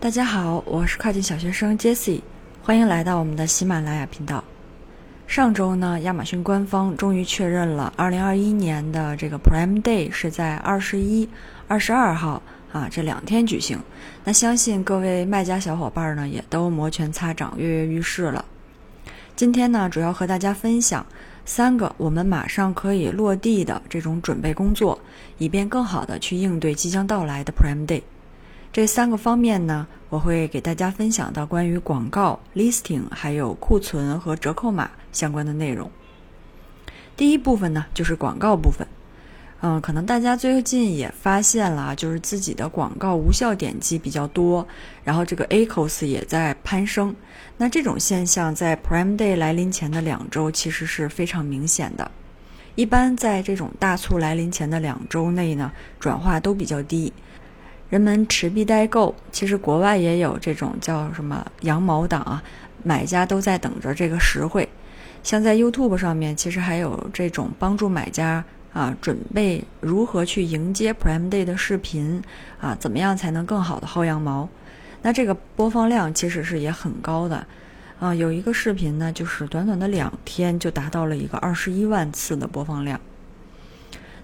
大家好，我是跨境小学生 Jesse，欢迎来到我们的喜马拉雅频道。上周呢，亚马逊官方终于确认了2021年的这个 Prime Day 是在21、22号啊这两天举行。那相信各位卖家小伙伴呢也都摩拳擦掌、跃跃欲试了。今天呢，主要和大家分享三个我们马上可以落地的这种准备工作，以便更好的去应对即将到来的 Prime Day。这三个方面呢，我会给大家分享到关于广告、listing 还有库存和折扣码相关的内容。第一部分呢，就是广告部分。嗯，可能大家最近也发现了，就是自己的广告无效点击比较多，然后这个 ACOS 也在攀升。那这种现象在 Prime Day 来临前的两周其实是非常明显的。一般在这种大促来临前的两周内呢，转化都比较低。人们持币待购，其实国外也有这种叫什么羊毛党啊，买家都在等着这个实惠。像在 YouTube 上面，其实还有这种帮助买家啊准备如何去迎接 Prime Day 的视频啊，怎么样才能更好的薅羊毛？那这个播放量其实是也很高的啊，有一个视频呢，就是短短的两天就达到了一个二十一万次的播放量。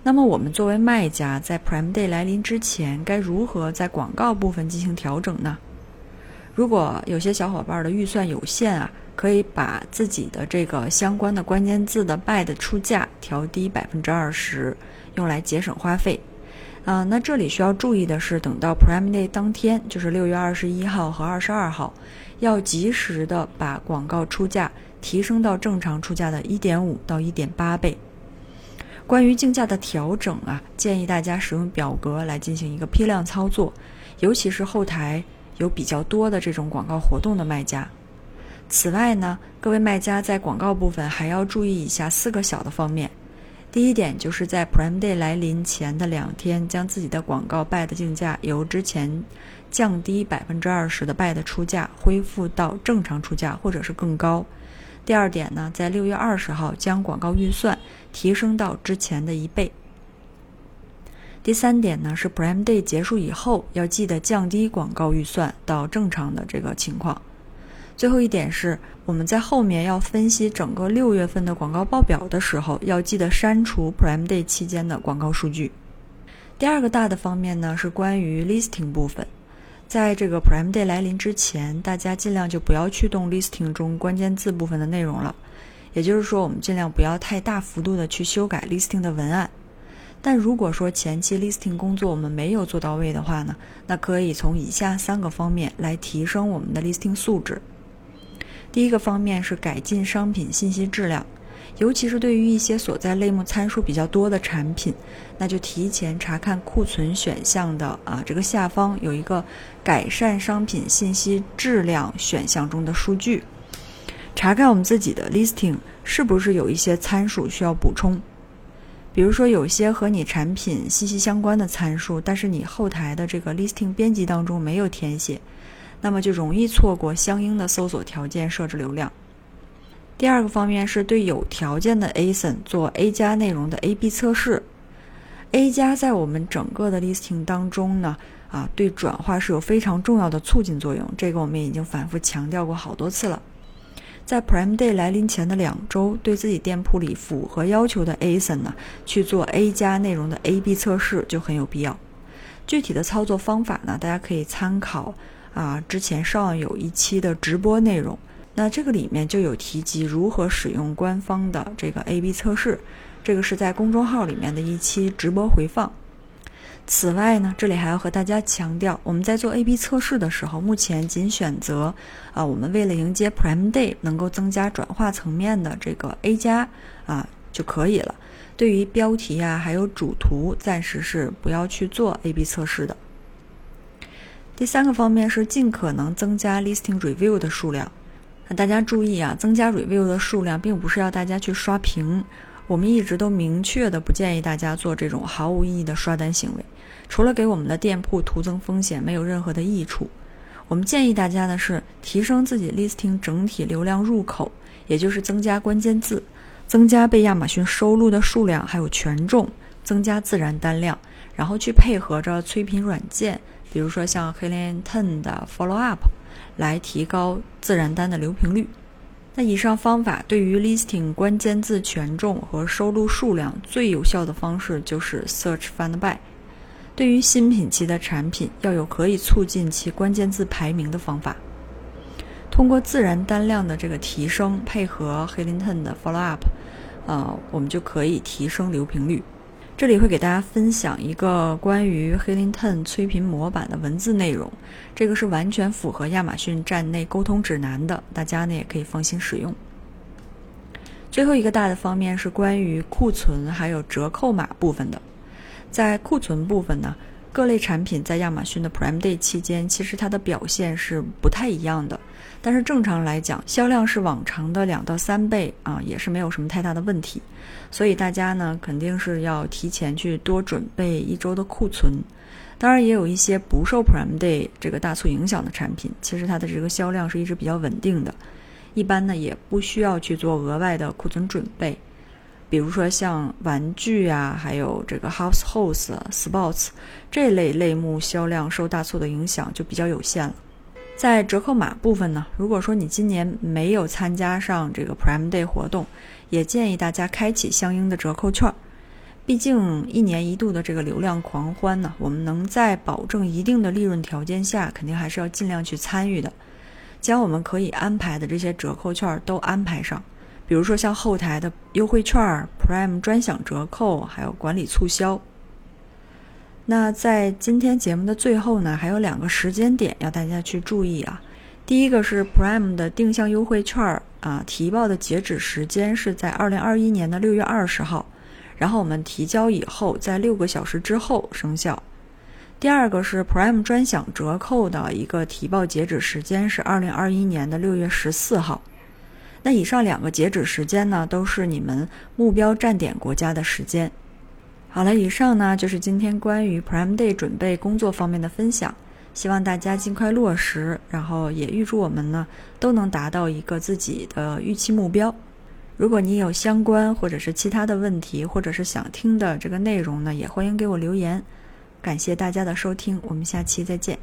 那么我们作为卖家，在 Prime Day 来临之前，该如何在广告部分进行调整呢？如果有些小伙伴的预算有限啊，可以把自己的这个相关的关键字的 Buy 的出价调低百分之二十，用来节省花费。啊，那这里需要注意的是，等到 Prime Day 当天，就是六月二十一号和二十二号，要及时的把广告出价提升到正常出价的一点五到一点八倍。关于竞价的调整啊，建议大家使用表格来进行一个批量操作，尤其是后台有比较多的这种广告活动的卖家。此外呢，各位卖家在广告部分还要注意以下四个小的方面。第一点就是在 Prime Day 来临前的两天，将自己的广告 Buy 的竞价由之前降低百分之二十的 Buy 的出价恢复到正常出价或者是更高。第二点呢，在六月二十号将广告预算提升到之前的一倍。第三点呢，是 Prime Day 结束以后要记得降低广告预算到正常的这个情况。最后一点是，我们在后面要分析整个六月份的广告报表的时候，要记得删除 Prime Day 期间的广告数据。第二个大的方面呢，是关于 Listing 部分。在这个 Prime Day 来临之前，大家尽量就不要去动 Listing 中关键字部分的内容了。也就是说，我们尽量不要太大幅度的去修改 Listing 的文案。但如果说前期 Listing 工作我们没有做到位的话呢，那可以从以下三个方面来提升我们的 Listing 素质。第一个方面是改进商品信息质量。尤其是对于一些所在类目参数比较多的产品，那就提前查看库存选项的啊，这个下方有一个改善商品信息质量选项中的数据，查看我们自己的 listing 是不是有一些参数需要补充。比如说，有些和你产品息息相关的参数，但是你后台的这个 listing 编辑当中没有填写，那么就容易错过相应的搜索条件设置流量。第二个方面是对有条件的 ASIN 做 A 加内容的 A/B 测试。A 加在我们整个的 listing 当中呢，啊，对转化是有非常重要的促进作用。这个我们已经反复强调过好多次了。在 Prime Day 来临前的两周，对自己店铺里符合要求的 ASIN 呢，去做 A 加内容的 A/B 测试就很有必要。具体的操作方法呢，大家可以参考啊，之前上有一期的直播内容。那这个里面就有提及如何使用官方的这个 A/B 测试，这个是在公众号里面的一期直播回放。此外呢，这里还要和大家强调，我们在做 A/B 测试的时候，目前仅选择啊，我们为了迎接 Prime Day 能够增加转化层面的这个 A 加啊就可以了。对于标题啊还有主图，暂时是不要去做 A/B 测试的。第三个方面是尽可能增加 Listing Review 的数量。那大家注意啊，增加 review 的数量，并不是要大家去刷屏。我们一直都明确的不建议大家做这种毫无意义的刷单行为，除了给我们的店铺徒增风险，没有任何的益处。我们建议大家的是提升自己 listing 整体流量入口，也就是增加关键字，增加被亚马逊收录的数量，还有权重，增加自然单量，然后去配合着催评软件，比如说像 Helium Ten 的 Follow Up，来提高自然单的流屏率。那以上方法对于 listing 关键字权重和收录数量最有效的方式就是 Search Find By。对于新品期的产品，要有可以促进其关键字排名的方法。通过自然单量的这个提升，配合 Helium 的 Follow Up，呃，我们就可以提升流屏率。这里会给大家分享一个关于 Helium 催评模板的文字内容，这个是完全符合亚马逊站内沟通指南的，大家呢也可以放心使用。最后一个大的方面是关于库存还有折扣码部分的，在库存部分呢。各类产品在亚马逊的 Prime Day 期间，其实它的表现是不太一样的。但是正常来讲，销量是往常的两到三倍啊，也是没有什么太大的问题。所以大家呢，肯定是要提前去多准备一周的库存。当然，也有一些不受 Prime Day 这个大促影响的产品，其实它的这个销量是一直比较稳定的。一般呢，也不需要去做额外的库存准备。比如说像玩具啊，还有这个 households、sports 这类类目销量受大促的影响就比较有限了。在折扣码部分呢，如果说你今年没有参加上这个 Prime Day 活动，也建议大家开启相应的折扣券。毕竟一年一度的这个流量狂欢呢，我们能在保证一定的利润条件下，肯定还是要尽量去参与的，将我们可以安排的这些折扣券都安排上。比如说像后台的优惠券、Prime 专享折扣，还有管理促销。那在今天节目的最后呢，还有两个时间点要大家去注意啊。第一个是 Prime 的定向优惠券啊，提报的截止时间是在二零二一年的六月二十号，然后我们提交以后，在六个小时之后生效。第二个是 Prime 专享折扣的一个提报截止时间是二零二一年的六月十四号。那以上两个截止时间呢，都是你们目标站点国家的时间。好了，以上呢就是今天关于 Prime Day 准备工作方面的分享，希望大家尽快落实，然后也预祝我们呢都能达到一个自己的预期目标。如果你有相关或者是其他的问题，或者是想听的这个内容呢，也欢迎给我留言。感谢大家的收听，我们下期再见。